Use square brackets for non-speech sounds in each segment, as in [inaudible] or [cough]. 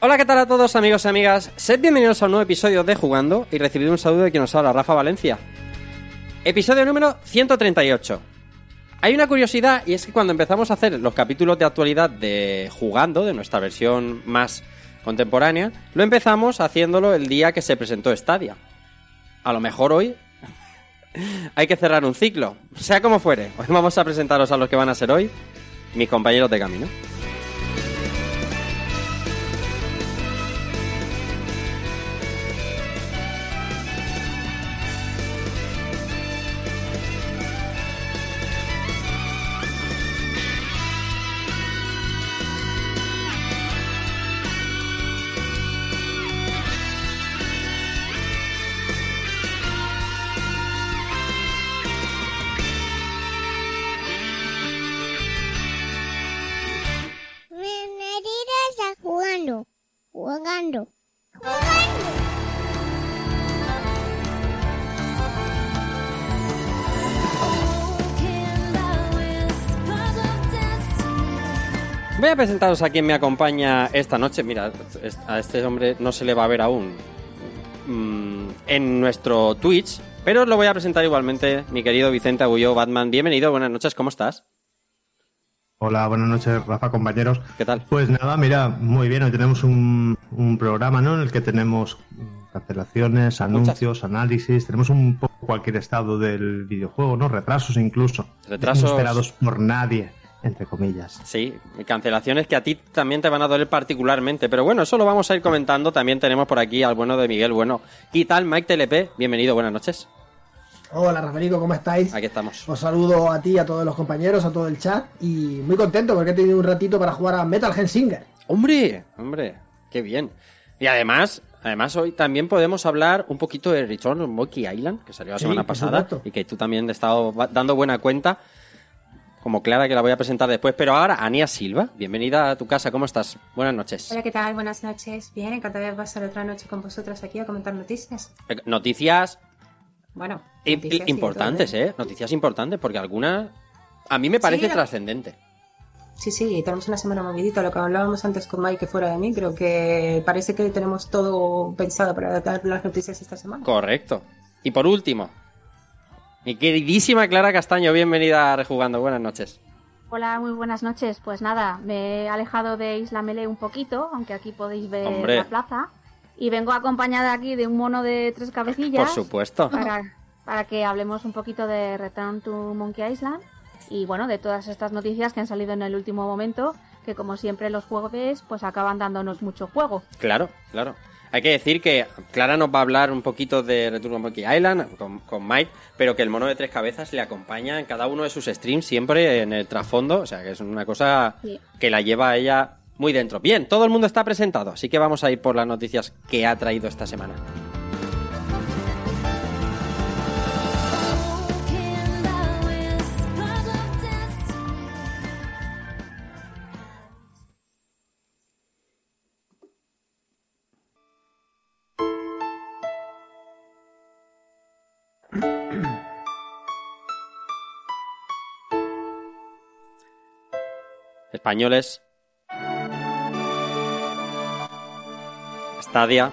Hola, ¿qué tal a todos amigos y amigas? Sed bienvenidos a un nuevo episodio de Jugando y recibid un saludo de quien nos habla, Rafa Valencia. Episodio número 138. Hay una curiosidad y es que cuando empezamos a hacer los capítulos de actualidad de Jugando, de nuestra versión más contemporánea, lo empezamos haciéndolo el día que se presentó Stadia. A lo mejor hoy [laughs] hay que cerrar un ciclo, sea como fuere. Hoy vamos a presentaros a los que van a ser hoy mis compañeros de camino. Voy a presentaros a quien me acompaña esta noche. Mira, a este hombre no se le va a ver aún mm, en nuestro Twitch, pero lo voy a presentar igualmente, mi querido Vicente Agullo Batman. Bienvenido, buenas noches, ¿cómo estás? Hola, buenas noches, Rafa, compañeros. ¿Qué tal? Pues nada, mira, muy bien, hoy tenemos un, un programa ¿no? en el que tenemos cancelaciones, anuncios, análisis, tenemos un poco cualquier estado del videojuego, ¿no? Retrasos incluso. Retrasos. No esperados por nadie, entre comillas. Sí, cancelaciones que a ti también te van a doler particularmente, pero bueno, eso lo vamos a ir comentando. También tenemos por aquí al bueno de Miguel Bueno. ¿Qué tal, Mike TLP? Bienvenido, buenas noches. Hola Rafaelico, ¿cómo estáis? Aquí estamos. Os saludo a ti, y a todos los compañeros, a todo el chat y muy contento porque he tenido un ratito para jugar a Metal Hellsinger. ¡Hombre! ¡Hombre! ¡Qué bien! Y además, además hoy también podemos hablar un poquito de Return of Monkey Island, que salió la Sí, semana pasada y que tú también te has estado dando buena cuenta. Como Clara, que la voy a presentar después. Pero ahora, Ania Silva, bienvenida a tu casa. ¿Cómo estás? Buenas noches. Hola, ¿qué tal? Buenas noches. Bien, encantada de pasar otra noche con vosotros aquí a comentar noticias. Eh, Noticias Bueno, noticias importantes, todo, ¿eh? Noticias importantes, porque algunas a mí me parece trascendente. Sí, sí, tenemos una semana movidita. Lo que hablábamos antes con Mike fuera de mí, creo que parece que tenemos todo pensado para dar las noticias esta semana. Correcto. Y por último, mi queridísima Clara Castaño, bienvenida a Rejugando. Buenas noches. Hola, muy buenas noches. Pues nada, me he alejado de Isla Melee un poquito, aunque aquí podéis ver Hombre. la plaza. Y vengo acompañada aquí de un mono de tres cabecillas. Por supuesto. Para, para que hablemos un poquito de Return to Monkey Island. Y bueno, de todas estas noticias que han salido en el último momento, que como siempre los juegos pues acaban dándonos mucho juego. Claro, claro. Hay que decir que Clara nos va a hablar un poquito de Return to Monkey Island con, con Mike, pero que el mono de tres cabezas le acompaña en cada uno de sus streams siempre en el trasfondo, o sea que es una cosa Sí. que la lleva a ella muy dentro. Bien, todo el mundo está presentado, así que vamos a ir por las noticias que ha traído esta semana. Españoles Stadia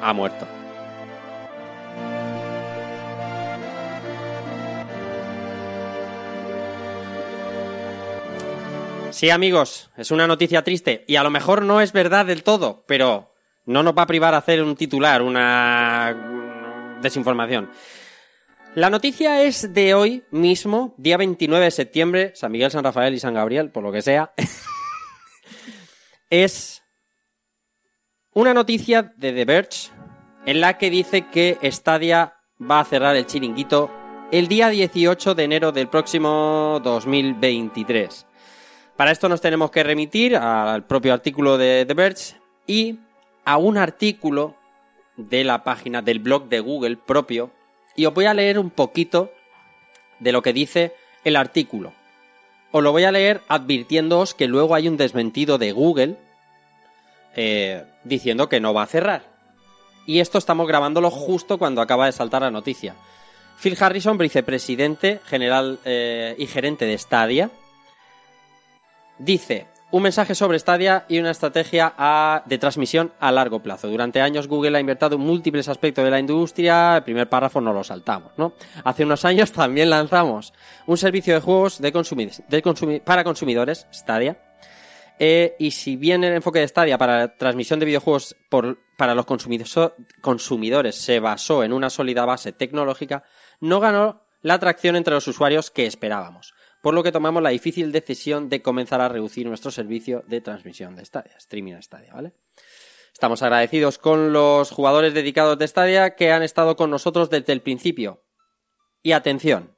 ha muerto. Sí, amigos, es una noticia triste y a lo mejor no es verdad del todo, pero no nos va a privar a hacer un titular, una desinformación. La noticia es de hoy mismo, día 29 de septiembre, San Miguel, San Rafael y San Gabriel, por lo que sea. [laughs] es una noticia de The Verge en la que dice que Stadia va a cerrar el chiringuito el día 18 de enero del próximo 2023. Para esto nos tenemos que remitir al propio artículo de The Verge y a un artículo de la página del blog de Google propio y os voy a leer un poquito de lo que dice el artículo. Os lo voy a leer advirtiéndoos que luego hay un desmentido de Google eh, diciendo que no va a cerrar. Y esto estamos grabándolo justo cuando acaba de saltar la noticia. Phil Harrison, vicepresidente general eh, y gerente de Stadia, Dice, un mensaje sobre Stadia y una estrategia de transmisión a largo plazo. Durante años Google ha invertido en múltiples aspectos de la industria. El primer párrafo no lo saltamos, ¿no? Hace unos años también lanzamos un servicio de juegos de para consumidores, Stadia. Eh, y si bien el enfoque de Stadia para la transmisión de videojuegos para los consumidores se basó en una sólida base tecnológica, no ganó la atracción entre los usuarios que esperábamos por lo que tomamos la difícil decisión de comenzar a reducir nuestro servicio de transmisión de Stadia, streaming a Stadia, ¿vale? Estamos agradecidos con los jugadores dedicados de Stadia que han estado con nosotros desde el principio. Y atención,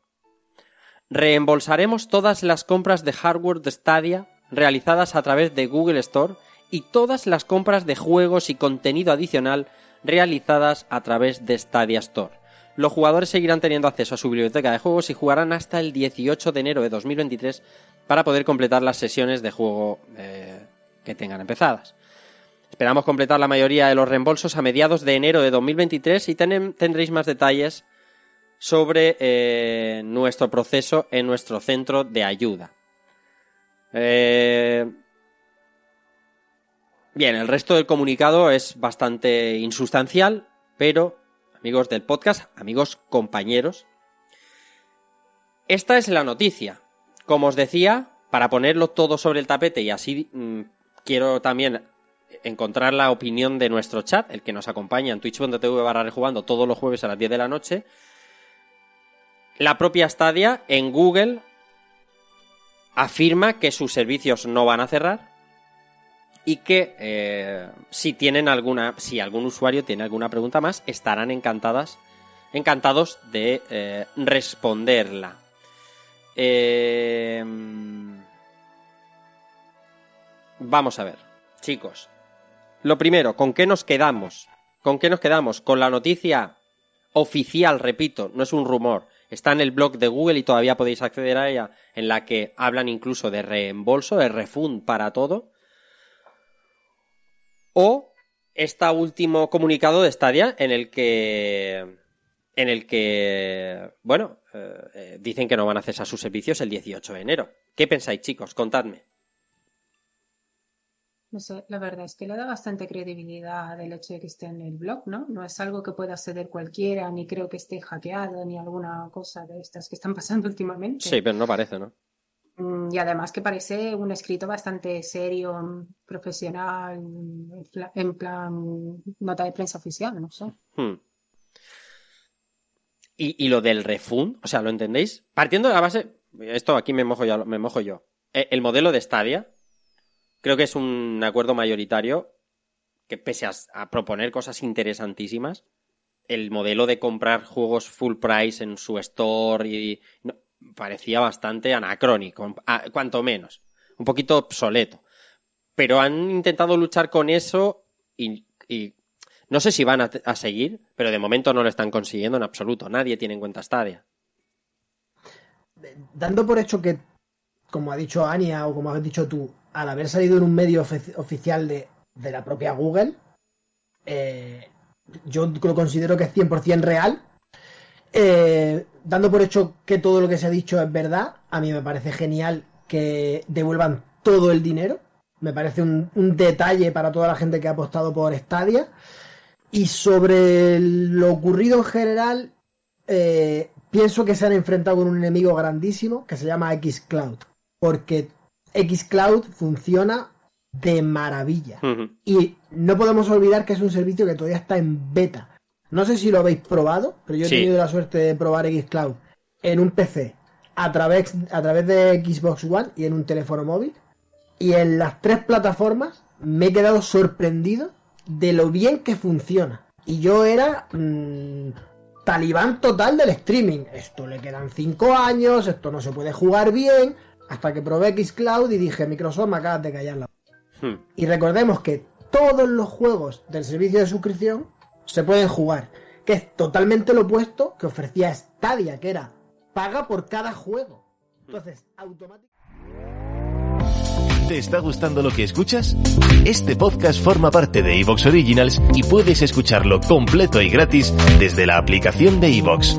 reembolsaremos todas las compras de hardware de Stadia realizadas a través de Google Store y todas las compras de juegos y contenido adicional realizadas a través de Stadia Store los jugadores seguirán teniendo acceso a su biblioteca de juegos y jugarán hasta el 18 de enero de 2023 para poder completar las sesiones de juego eh, que tengan empezadas. Esperamos completar la mayoría de los reembolsos a mediados de enero de 2023 y tendréis más detalles sobre eh, nuestro proceso en nuestro centro de ayuda. Eh, bien, el resto del comunicado es bastante insustancial, pero amigos del podcast, amigos compañeros. Esta es la noticia. Como os decía, para ponerlo todo sobre el tapete y así mm, quiero también encontrar la opinión de nuestro chat, el que nos acompaña en twitch.tv barra rejugando todos los jueves a las 10 de la noche. La propia Stadia en Google afirma que sus servicios no van a cerrar y que eh, si tienen alguna, si algún usuario tiene alguna pregunta más, estarán encantadas, encantados de eh, responderla. Eh, vamos a ver, chicos. Lo primero, ¿con qué nos quedamos? ¿Con qué nos quedamos? Con la noticia oficial, repito, no es un rumor. Está en el blog de Google y todavía podéis acceder a ella, en la que hablan incluso de reembolso, de refund para todo o este último comunicado de Stadia en el que en el que bueno eh, eh, dicen que no van a cesar sus servicios el 18 de enero. ¿Qué pensáis, chicos? Contadme. No sé, la verdad es que le da bastante credibilidad el hecho de que esté en el blog, ¿no? No es algo que pueda acceder cualquiera, ni creo que esté hackeado, ni alguna cosa de estas que están [laughs] pasando últimamente. Sí, pero no parece, ¿no? Mm, y además que parece un escrito bastante serio, mm, profesional, en plan nota de prensa oficial, no sé. Hmm. ¿Y, lo del refund, o sea, ¿lo entendéis? Partiendo de la base, esto aquí me mojo, yo, me mojo yo. E, el modelo de Stadia, creo que es un acuerdo mayoritario que pese a, proponer cosas interesantísimas, el modelo de comprar juegos full price en su store y parecía bastante anacrónico, cuanto menos, un poquito obsoleto. Pero han intentado luchar con eso y, no sé si van a, seguir, pero de momento no lo están consiguiendo en absoluto. Nadie tiene en cuenta Stadia. Dando por hecho que, como ha dicho Ania o como has dicho tú, al haber salido en un medio oficial de, la propia Google, eh, yo lo considero que es 100% real Eh, dando por hecho que todo lo que se ha dicho es verdad, a mí me parece genial que devuelvan todo el dinero. Me parece un, detalle para toda la gente que ha apostado por Stadia. Y sobre lo ocurrido en general, eh, pienso que se han enfrentado con un enemigo grandísimo que se llama Xcloud. Porque Xcloud funciona de maravilla. Y no podemos olvidar que es un servicio que todavía está en beta. No sé si lo habéis probado, pero yo he Sí. tenido la suerte de probar Xcloud en un PC a través, a través de Xbox One y en un teléfono móvil. Y en las tres plataformas me he quedado sorprendido de lo bien que funciona. Y yo era mm, talibán total del streaming. Esto le quedan cinco años, esto no se puede jugar bien. Hasta que probé Xcloud y dije, Microsoft, me acabas de callar la Hmm. y recordemos que todos los juegos del servicio de suscripción se pueden jugar, que es totalmente lo opuesto que ofrecía Stadia, que era paga por cada juego. Entonces, automáticamente... ¿Te está gustando lo que escuchas? Este podcast forma parte de Evox Originals y puedes escucharlo completo y gratis desde la aplicación de Evox.